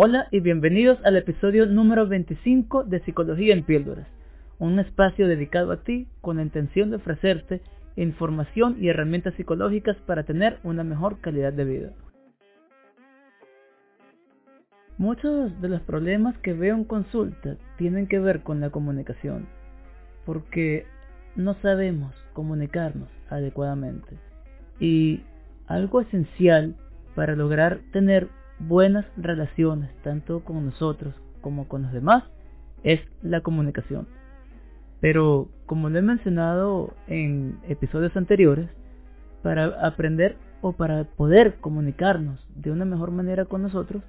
Hola y bienvenidos al episodio número 25 de Psicología en Píldoras, un espacio dedicado a ti con la intención de ofrecerte información y herramientas psicológicas para tener una mejor calidad de vida. Muchos de los problemas que veo en consulta tienen que ver con la comunicación, porque no sabemos comunicarnos adecuadamente. Y algo esencial para lograr tener buenas relaciones, tanto con nosotros como con los demás, es la comunicación. Pero, como lo he mencionado en episodios anteriores, para aprender o para poder comunicarnos de una mejor manera con nosotros,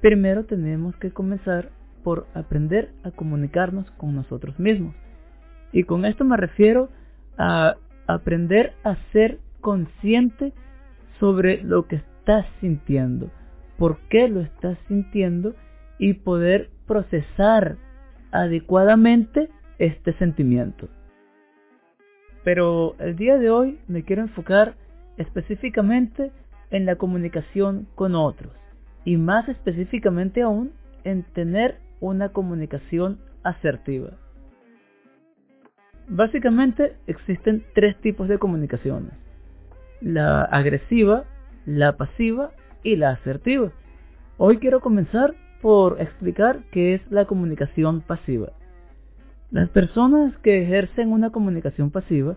primero tenemos que comenzar por aprender a comunicarnos con nosotros mismos. Y con esto me refiero a aprender a ser consciente sobre lo que estás sintiendo, por qué lo estás sintiendo y poder procesar adecuadamente este sentimiento. Pero el día de hoy me quiero enfocar específicamente en la comunicación con otros y más específicamente aún en tener una comunicación asertiva. Básicamente existen tres tipos de comunicaciones. La agresiva, la pasiva y la asertiva. Hoy quiero comenzar por explicar qué es la comunicación pasiva. Las personas que ejercen una comunicación pasiva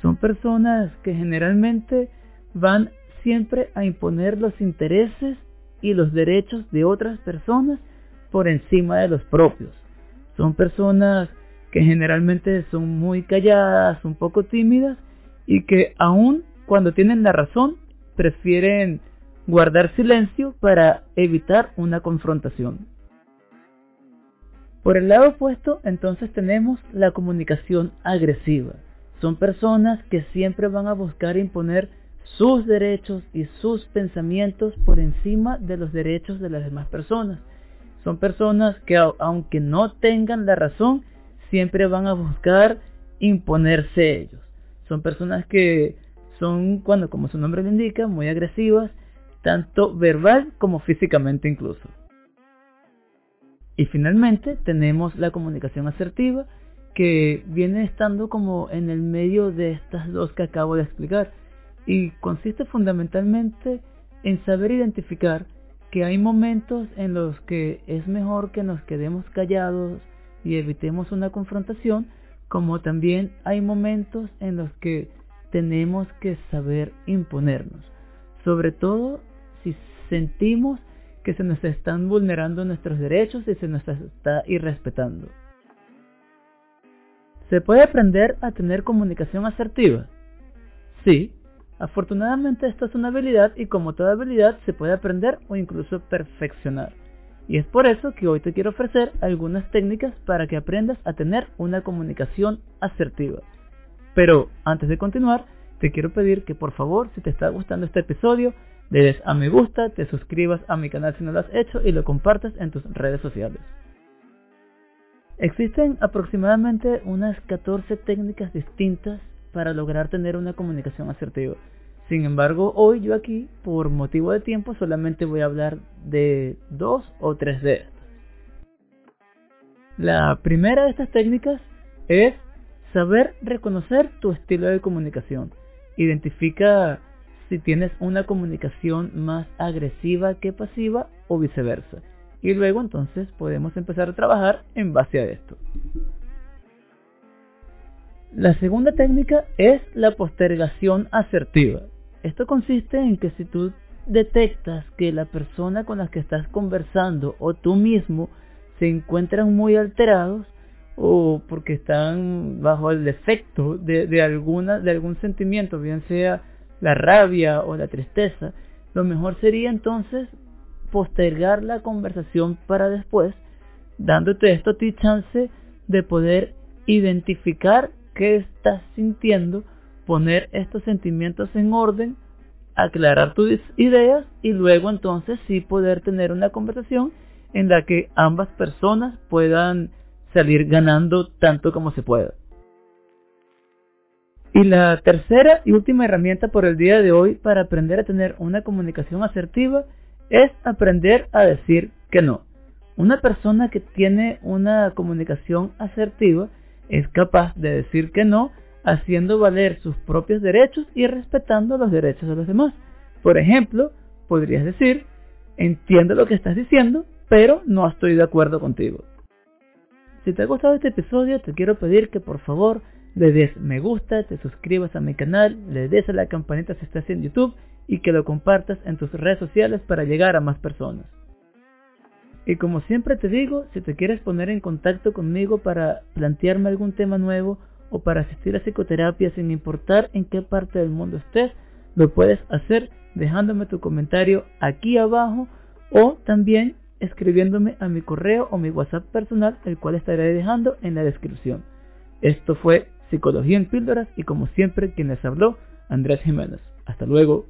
son personas que generalmente van siempre a imponer los intereses y los derechos de otras personas por encima de los propios. Son personas que generalmente son muy calladas, un poco tímidas y que aun cuando tienen la razón prefieren guardar silencio para evitar una confrontación. Por el lado opuesto, entonces tenemos la comunicación agresiva. Son personas que siempre van a buscar imponer sus derechos y sus pensamientos por encima de los derechos de las demás personas. Son personas que aunque no tengan la razón, siempre van a buscar imponerse ellos. Son personas que son, cuando como su nombre lo indica, muy agresivas tanto verbal como físicamente incluso. Y finalmente tenemos la comunicación asertiva, que viene estando como en el medio de estas dos que acabo de explicar, y consiste fundamentalmente en saber identificar que hay momentos en los que es mejor que nos quedemos callados y evitemos una confrontación, como también hay momentos en los que tenemos que saber imponernos, sobre todo si sentimos que se nos están vulnerando nuestros derechos y se nos está irrespetando. ¿Se puede aprender a tener comunicación asertiva? Sí, afortunadamente esta es una habilidad y como toda habilidad se puede aprender o incluso perfeccionar. Y es por eso que hoy te quiero ofrecer algunas técnicas para que aprendas a tener una comunicación asertiva. Pero antes de continuar, te quiero pedir que por favor, si te está gustando este episodio, le des a me gusta, te suscribas a mi canal si no lo has hecho y lo compartas en tus redes sociales. Existen aproximadamente unas 14 técnicas distintas para lograr tener una comunicación asertiva. Sin embargo, hoy yo aquí, por motivo de tiempo, solamente voy a hablar de dos o tres de estas. La primera de estas técnicas es saber reconocer tu estilo de comunicación. Identifica si tienes una comunicación más agresiva que pasiva o viceversa. Y luego entonces podemos empezar a trabajar en base a esto. La segunda técnica es la postergación asertiva. Esto consiste en que si tú detectas que la persona con la que estás conversando o tú mismo se encuentran muy alterados o porque están bajo el efecto de, alguna, de algún sentimiento, bien sea la rabia o la tristeza, lo mejor sería entonces postergar la conversación para después, dándote esto a ti chance de poder identificar qué estás sintiendo, poner estos sentimientos en orden, aclarar tus ideas y luego entonces sí poder tener una conversación en la que ambas personas puedan salir ganando tanto como se pueda. Y la tercera y última herramienta por el día de hoy para aprender a tener una comunicación asertiva es aprender a decir que no. Una persona que tiene una comunicación asertiva es capaz de decir que no haciendo valer sus propios derechos y respetando los derechos de los demás. Por ejemplo, podrías decir, entiendo lo que estás diciendo, pero no estoy de acuerdo contigo. Si te ha gustado este episodio, te quiero pedir que por favor le des me gusta, te suscribas a mi canal, le des a la campanita si estás en YouTube y que lo compartas en tus redes sociales para llegar a más personas. Y como siempre te digo, si te quieres poner en contacto conmigo para plantearme algún tema nuevo o para asistir a psicoterapia sin importar en qué parte del mundo estés, lo puedes hacer dejándome tu comentario aquí abajo o también escribiéndome a mi correo o mi WhatsApp personal, el cual estaré dejando en la descripción. Esto fue Psicología en Píldoras y como siempre quien les habló, Andrés Jiménez. Hasta luego.